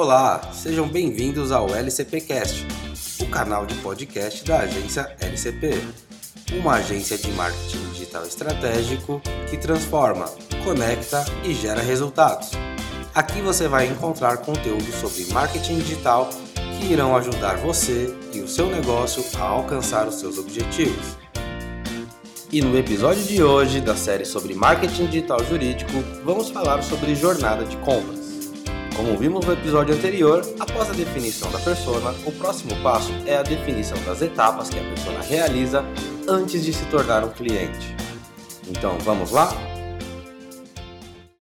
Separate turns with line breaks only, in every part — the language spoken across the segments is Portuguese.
Olá, sejam bem-vindos ao LCPcast, o canal de podcast da agência LCP, uma agência de marketing digital estratégico que transforma, conecta e gera resultados. Aqui você vai encontrar conteúdo sobre marketing digital que irão ajudar você e o seu negócio a alcançar os seus objetivos. E no episódio de hoje da série sobre marketing digital jurídico, vamos falar sobre jornada de compras. Como vimos no episódio anterior, após a definição da persona, o próximo passo é a definição das etapas que a persona realiza antes de se tornar um cliente. Então, vamos lá?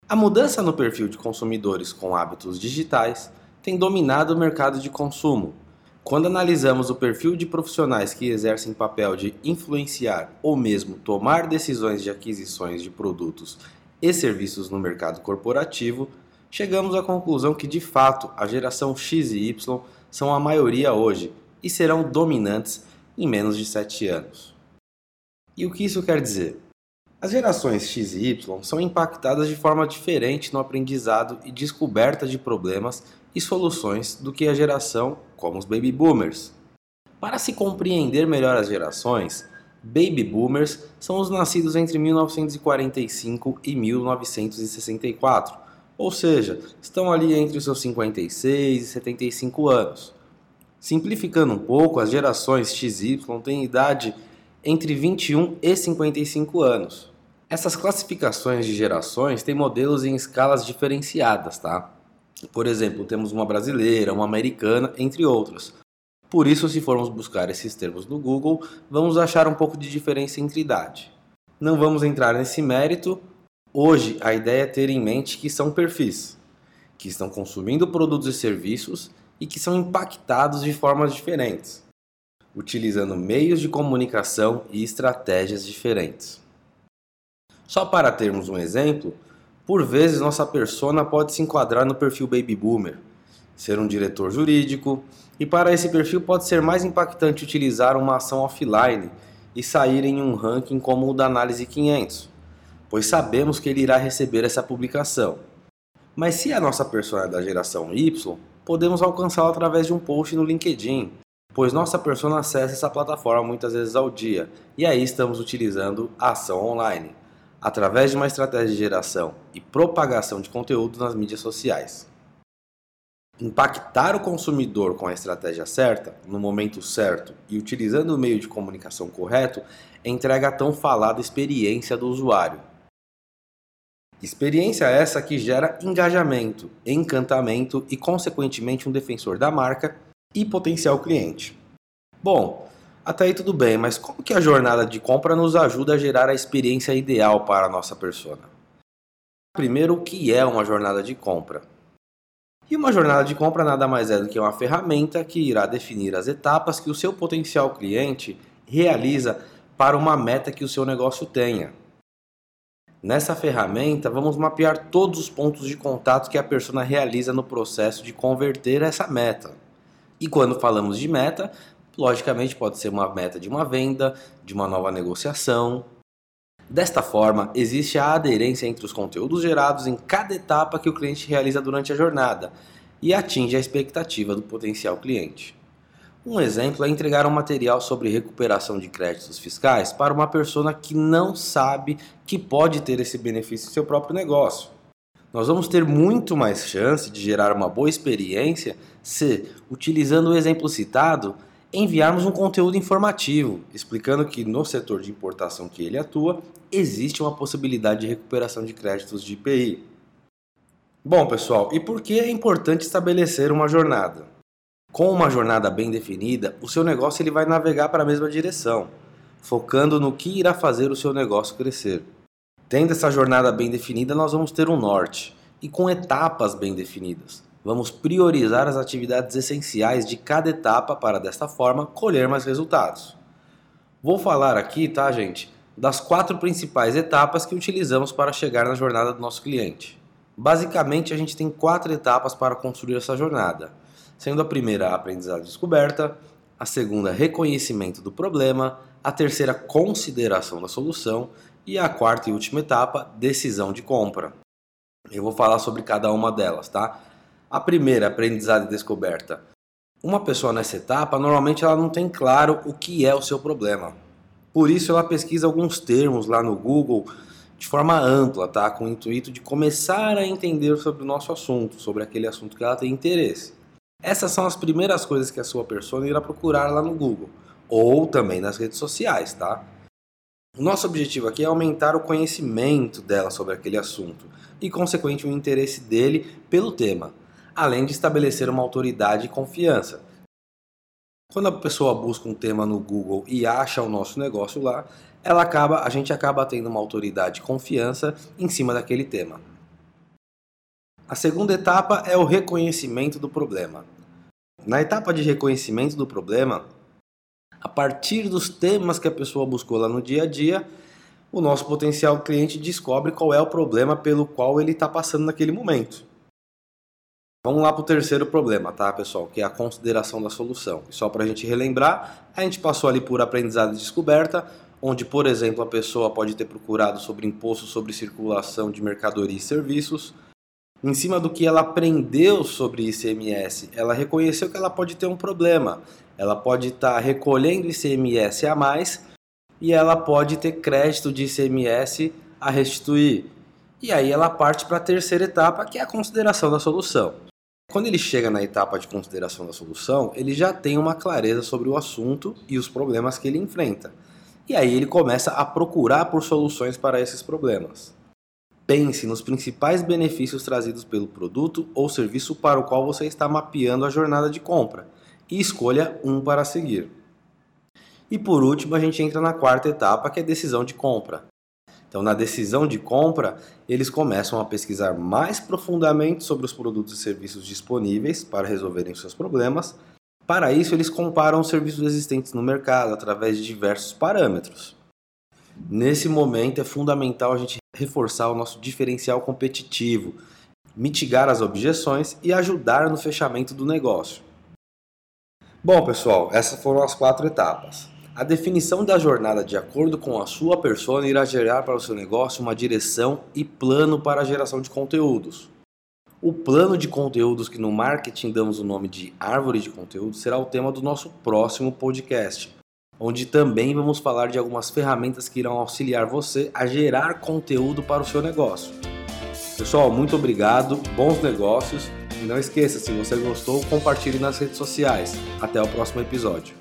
A mudança no perfil de consumidores com hábitos digitais tem dominado o mercado de consumo. Quando analisamos o perfil de profissionais que exercem papel de influenciar ou mesmo tomar decisões de aquisições de produtos e serviços no mercado corporativo, chegamos à conclusão que de fato a geração X e Y são a maioria hoje e serão dominantes em menos de 7 anos. E o que isso quer dizer? As gerações X e Y são impactadas de forma diferente no aprendizado e descoberta de problemas e soluções do que a geração como os baby boomers. Para se compreender melhor as gerações, baby boomers são os nascidos entre 1945 e 1964 ou seja, estão ali entre os seus 56 e 75 anos. Simplificando um pouco, as gerações XY têm idade entre 21 e 55 anos. Essas classificações de gerações têm modelos em escalas diferenciadas, tá? Por exemplo, temos uma brasileira, uma americana, entre outras. Por isso, se formos buscar esses termos no Google, vamos achar um pouco de diferença entre idade. Não vamos entrar nesse mérito, Hoje, a ideia é ter em mente que são perfis que estão consumindo produtos e serviços e que são impactados de formas diferentes, utilizando meios de comunicação e estratégias diferentes. Só para termos um exemplo, por vezes nossa persona pode se enquadrar no perfil baby boomer, ser um diretor jurídico, e para esse perfil pode ser mais impactante utilizar uma ação offline e sair em um ranking como o da análise 500 pois sabemos que ele irá receber essa publicação. Mas se a nossa persona é da geração Y, podemos alcançá-la através de um post no LinkedIn, pois nossa persona acessa essa plataforma muitas vezes ao dia, e aí estamos utilizando a ação online, através de uma estratégia de geração e propagação de conteúdo nas mídias sociais. Impactar o consumidor com a estratégia certa, no momento certo e utilizando o meio de comunicação correto entrega a tão falada experiência do usuário, Experiência essa que gera engajamento, encantamento e, consequentemente, um defensor da marca e potencial cliente. Bom, até aí tudo bem, mas como que a jornada de compra nos ajuda a gerar a experiência ideal para a nossa persona? Primeiro, o que é uma jornada de compra? E uma jornada de compra nada mais é do que uma ferramenta que irá definir as etapas que o seu potencial cliente realiza para uma meta que o seu negócio tenha. Nessa ferramenta, vamos mapear todos os pontos de contato que a persona realiza no processo de converter essa meta. E quando falamos de meta, logicamente pode ser uma meta de uma venda, de uma nova negociação. Desta forma, existe a aderência entre os conteúdos gerados em cada etapa que o cliente realiza durante a jornada e atinge a expectativa do potencial cliente. Um exemplo é entregar um material sobre recuperação de créditos fiscais para uma pessoa que não sabe que pode ter esse benefício em seu próprio negócio. Nós vamos ter muito mais chance de gerar uma boa experiência se, utilizando o exemplo citado, enviarmos um conteúdo informativo explicando que no setor de importação que ele atua existe uma possibilidade de recuperação de créditos de IPI. Bom, pessoal, e por que é importante estabelecer uma jornada? Com uma jornada bem definida, o seu negócio ele vai navegar para a mesma direção, focando no que irá fazer o seu negócio crescer. Tendo essa jornada bem definida, nós vamos ter um norte e com etapas bem definidas. Vamos priorizar as atividades essenciais de cada etapa para desta forma colher mais resultados. Vou falar aqui, tá, gente, das quatro principais etapas que utilizamos para chegar na jornada do nosso cliente. Basicamente, a gente tem quatro etapas para construir essa jornada sendo a primeira a aprendizagem descoberta, a segunda reconhecimento do problema, a terceira consideração da solução e a quarta e última etapa, decisão de compra. Eu vou falar sobre cada uma delas, tá? A primeira, aprendizado e descoberta. Uma pessoa nessa etapa, normalmente ela não tem claro o que é o seu problema. Por isso ela pesquisa alguns termos lá no Google de forma ampla, tá? Com o intuito de começar a entender sobre o nosso assunto, sobre aquele assunto que ela tem interesse. Essas são as primeiras coisas que a sua pessoa irá procurar lá no Google ou também nas redes sociais, tá? O nosso objetivo aqui é aumentar o conhecimento dela sobre aquele assunto e, consequentemente, o interesse dele pelo tema, além de estabelecer uma autoridade e confiança. Quando a pessoa busca um tema no Google e acha o nosso negócio lá, ela acaba, a gente acaba tendo uma autoridade e confiança em cima daquele tema. A segunda etapa é o reconhecimento do problema. Na etapa de reconhecimento do problema, a partir dos temas que a pessoa buscou lá no dia a dia, o nosso potencial cliente descobre qual é o problema pelo qual ele está passando naquele momento. Vamos lá para o terceiro problema, tá, pessoal? Que é a consideração da solução. Só para a gente relembrar, a gente passou ali por aprendizado e descoberta, onde, por exemplo, a pessoa pode ter procurado sobre imposto sobre circulação de mercadoria e serviços. Em cima do que ela aprendeu sobre ICMS, ela reconheceu que ela pode ter um problema. Ela pode estar tá recolhendo ICMS a mais e ela pode ter crédito de ICMS a restituir. E aí ela parte para a terceira etapa, que é a consideração da solução. Quando ele chega na etapa de consideração da solução, ele já tem uma clareza sobre o assunto e os problemas que ele enfrenta. E aí ele começa a procurar por soluções para esses problemas. Pense nos principais benefícios trazidos pelo produto ou serviço para o qual você está mapeando a jornada de compra e escolha um para seguir. E por último, a gente entra na quarta etapa, que é decisão de compra. Então, na decisão de compra, eles começam a pesquisar mais profundamente sobre os produtos e serviços disponíveis para resolverem seus problemas. Para isso, eles comparam os serviços existentes no mercado através de diversos parâmetros. Nesse momento, é fundamental a gente reforçar o nosso diferencial competitivo, mitigar as objeções e ajudar no fechamento do negócio. Bom, pessoal, essas foram as quatro etapas. A definição da jornada de acordo com a sua persona irá gerar para o seu negócio uma direção e plano para a geração de conteúdos. O plano de conteúdos, que no marketing damos o nome de árvore de conteúdo, será o tema do nosso próximo podcast, onde também vamos falar de algumas ferramentas que irão auxiliar você a gerar conteúdo para o seu negócio. Pessoal, muito obrigado, bons negócios e não esqueça, se você gostou, compartilhe nas redes sociais. Até o próximo episódio.